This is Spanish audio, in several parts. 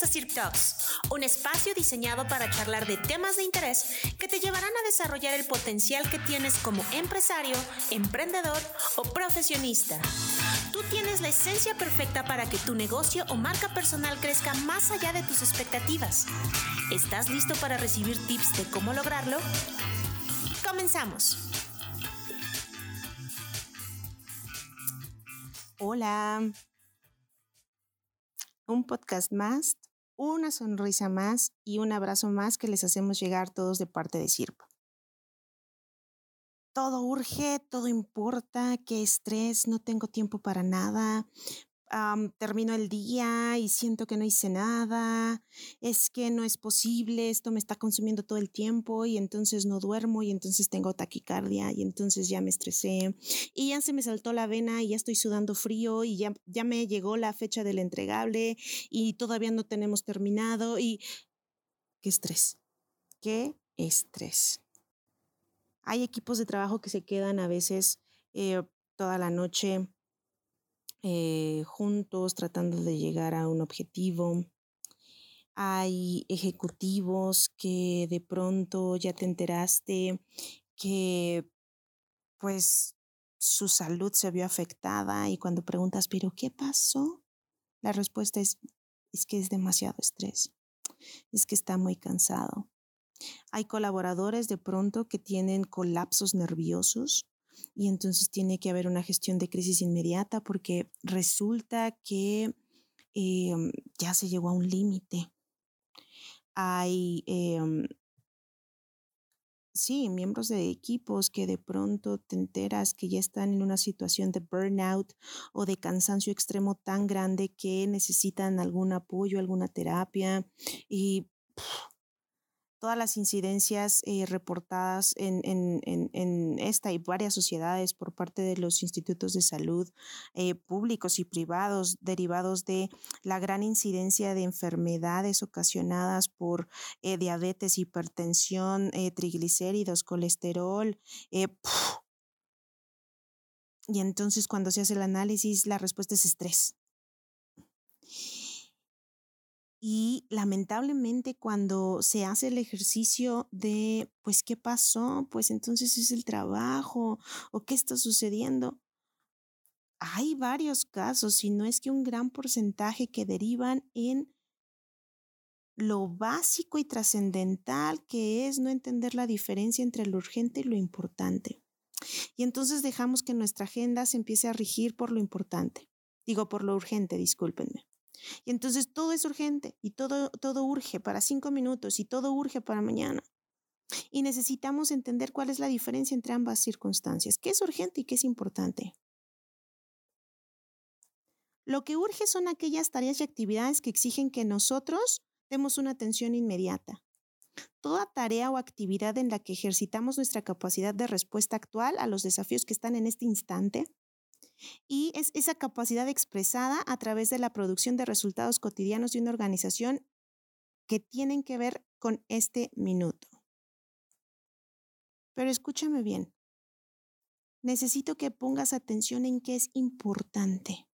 Bienvenidos a Talks, un espacio diseñado para charlar de temas de interés que te llevarán a desarrollar el potencial que tienes como empresario, emprendedor o profesionista. Tú tienes la esencia perfecta para que tu negocio o marca personal crezca más allá de tus expectativas. ¿Estás listo para recibir tips de cómo lograrlo? Comenzamos. Hola. Un podcast más, una sonrisa más y un abrazo más que les hacemos llegar todos de parte de Sirpa. Todo urge, todo importa, qué estrés, no tengo tiempo para nada, termino el día y siento que no hice nada, es que no es posible, esto me está consumiendo todo el tiempo y entonces no duermo y entonces tengo taquicardia y entonces ya me estresé y ya se me saltó la vena y ya estoy sudando frío y ya, ya me llegó la fecha del entregable y todavía no tenemos terminado y qué estrés, qué estrés. Hay equipos de trabajo que se quedan a veces eh, toda la noche eh, juntos tratando de llegar a un objetivo. Hay ejecutivos que de pronto ya te enteraste que pues su salud se vio afectada y cuando preguntas, pero ¿qué pasó? La respuesta es, es que es demasiado estrés, es que está muy cansado. Hay colaboradores de pronto que tienen colapsos nerviosos y entonces tiene que haber una gestión de crisis inmediata porque resulta que em, ya se llegó a un límite. Hay, em, sí, miembros de equipos que de pronto te enteras que ya están en una situación de burnout o de cansancio extremo tan grande que necesitan algún apoyo, alguna terapia y todas las incidencias eh, reportadas en, esta y varias sociedades por parte de los institutos de salud eh, públicos y privados derivados de la gran incidencia de enfermedades ocasionadas por eh, diabetes, hipertensión, triglicéridos, colesterol. y entonces cuando se hace el análisis, la respuesta es estrés. Y lamentablemente cuando se hace el ejercicio de, pues, ¿qué pasó? Pues entonces es el trabajo o qué está sucediendo. Hay varios casos, si no es que un gran porcentaje que derivan en lo básico y trascendental que es no entender la diferencia entre lo urgente y lo importante. Y entonces dejamos que nuestra agenda se empiece a regir por lo importante. Digo, por lo urgente, discúlpenme. Y entonces todo es urgente y todo, todo urge para cinco minutos y todo urge para mañana. Y necesitamos entender cuál es la diferencia entre ambas circunstancias, qué es urgente y qué es importante. Lo que urge son aquellas tareas y actividades que exigen que nosotros demos una atención inmediata. Toda tarea o actividad en la que ejercitamos nuestra capacidad de respuesta actual a los desafíos que están en este instante y es esa capacidad expresada a través de la producción de resultados cotidianos de una organización que tienen que ver con este minuto. Pero escúchame bien. Necesito que pongas atención en qué es importante.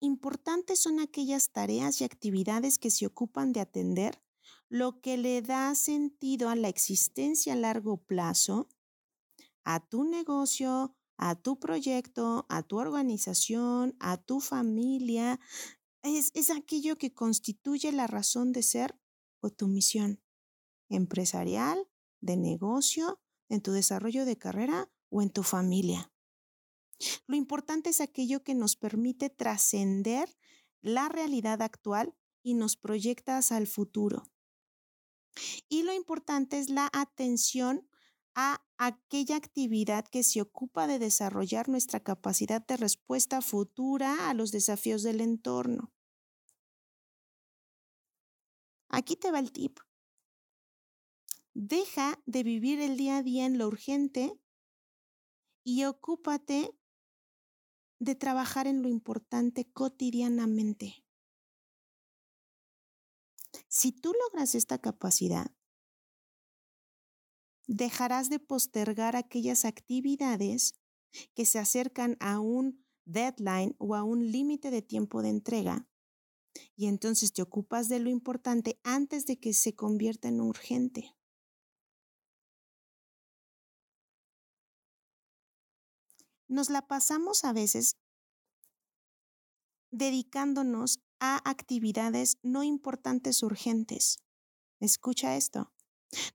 Importantes son aquellas tareas y actividades que se ocupan de atender lo que le da sentido a la existencia a largo plazo, a tu negocio, a tu proyecto, a tu organización, a tu familia. Es, es aquello que constituye la razón de ser o tu misión empresarial, de negocio, en tu desarrollo de carrera o en tu familia. Lo importante es aquello que nos permite trascender la realidad actual y nos proyecta hacia el futuro. Y lo importante es la atención a aquella actividad que se ocupa de desarrollar nuestra capacidad de respuesta futura a los desafíos del entorno. Aquí te va el tip. Deja de vivir el día a día en lo urgente y ocúpate de trabajar en lo importante cotidianamente. Si tú logras esta capacidad, dejarás de postergar aquellas actividades que se acercan a un deadline o a un límite de tiempo de entrega Y entonces te ocupas de lo importante antes de que se convierta en urgente. Nos la pasamos a veces dedicándonos a actividades no importantes urgentes. Escucha esto.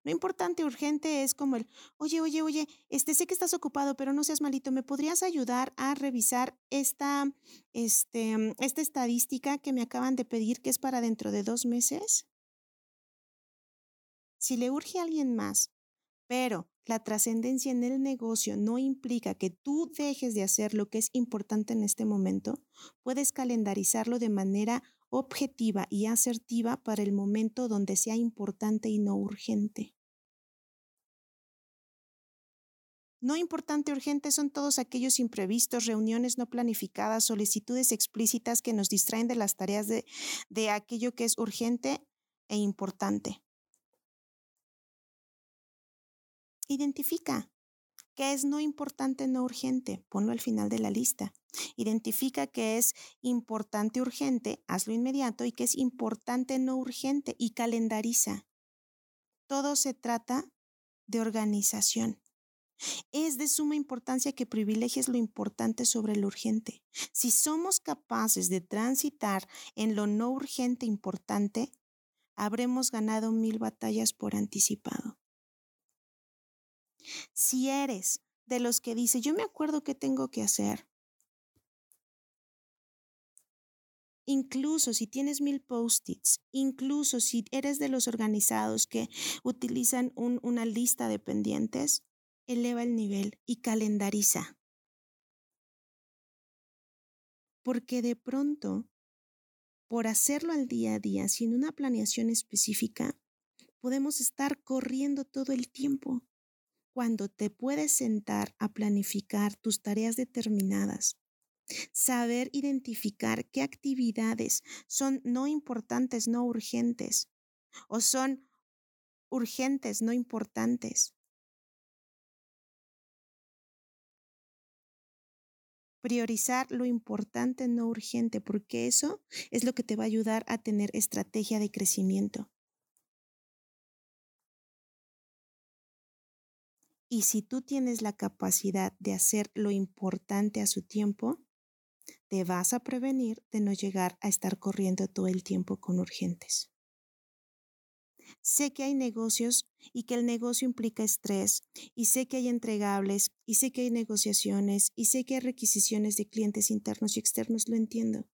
No importante, urgente es como el, oye, oye, oye, este, sé que estás ocupado, pero no seas malito, ¿me podrías ayudar a revisar esta, este, esta estadística que me acaban de pedir que es para dentro de dos meses? Si le urge a alguien más, pero la trascendencia en el negocio no implica que tú dejes de hacer lo que es importante en este momento, puedes calendarizarlo de manera objetiva y asertiva para el momento donde sea importante y no urgente. No importante urgente son todos aquellos imprevistos, reuniones no planificadas, solicitudes explícitas que nos distraen de las tareas de, de aquello que es urgente e importante. Identifica qué es no importante, no urgente. Ponlo al final de la lista. Identifica qué es importante, urgente, hazlo inmediato y qué es importante, no urgente y calendariza. Todo se trata de organización. Es de suma importancia que privilegies lo importante sobre lo urgente. Si somos capaces de transitar en lo no urgente importante, habremos ganado mil batallas por anticipado. Si eres de los que dice, yo me acuerdo qué tengo que hacer, Incluso si tienes mil post-its, incluso si eres de los organizados que utilizan una lista de pendientes, eleva el nivel y calendariza. Porque de pronto, por hacerlo al día a día, sin una planeación específica, podemos estar corriendo todo el tiempo cuando te puedes sentar a planificar tus tareas determinadas, saber identificar qué actividades son no importantes, no urgentes, o son urgentes, no importantes. Priorizar lo importante, no urgente, porque eso es lo que te va a ayudar a tener estrategia de crecimiento. Y si tú tienes la capacidad de hacer lo importante a su tiempo, te vas a prevenir de no llegar a estar corriendo todo el tiempo con urgentes. Sé que hay negocios y que el negocio implica estrés, y sé que hay entregables, y sé que hay negociaciones, y sé que hay requisiciones de clientes internos y externos, lo entiendo.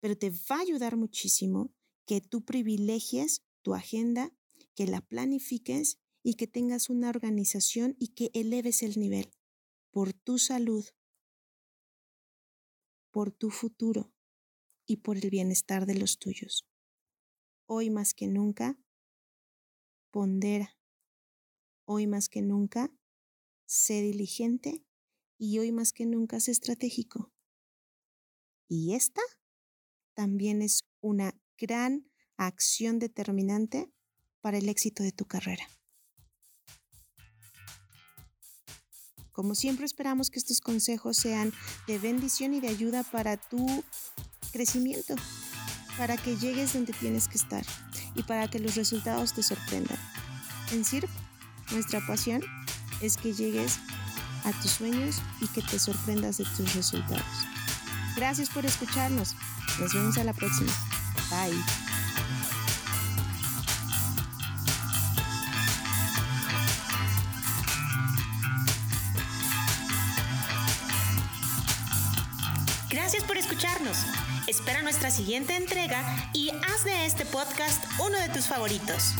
Pero te va a ayudar muchísimo que tú privilegies tu agenda, que la planifiques y que tengas una organización y que eleves el nivel por tu salud, por tu futuro y por el bienestar de los tuyos. Hoy más que nunca, pondera. Hoy más que nunca, sé diligente y hoy más que nunca, sé estratégico. Y esta también es una gran acción determinante para el éxito de tu carrera. Como siempre esperamos que estos consejos sean de bendición y de ayuda para tu crecimiento, para que llegues donde tienes que estar y para que los resultados te sorprendan. En CIRP, nuestra pasión es que llegues a tus sueños y que te sorprendas de tus resultados. Gracias por escucharnos. Nos vemos a la próxima. Bye. Gracias por escucharnos. Espera nuestra siguiente entrega y haz de este podcast uno de tus favoritos.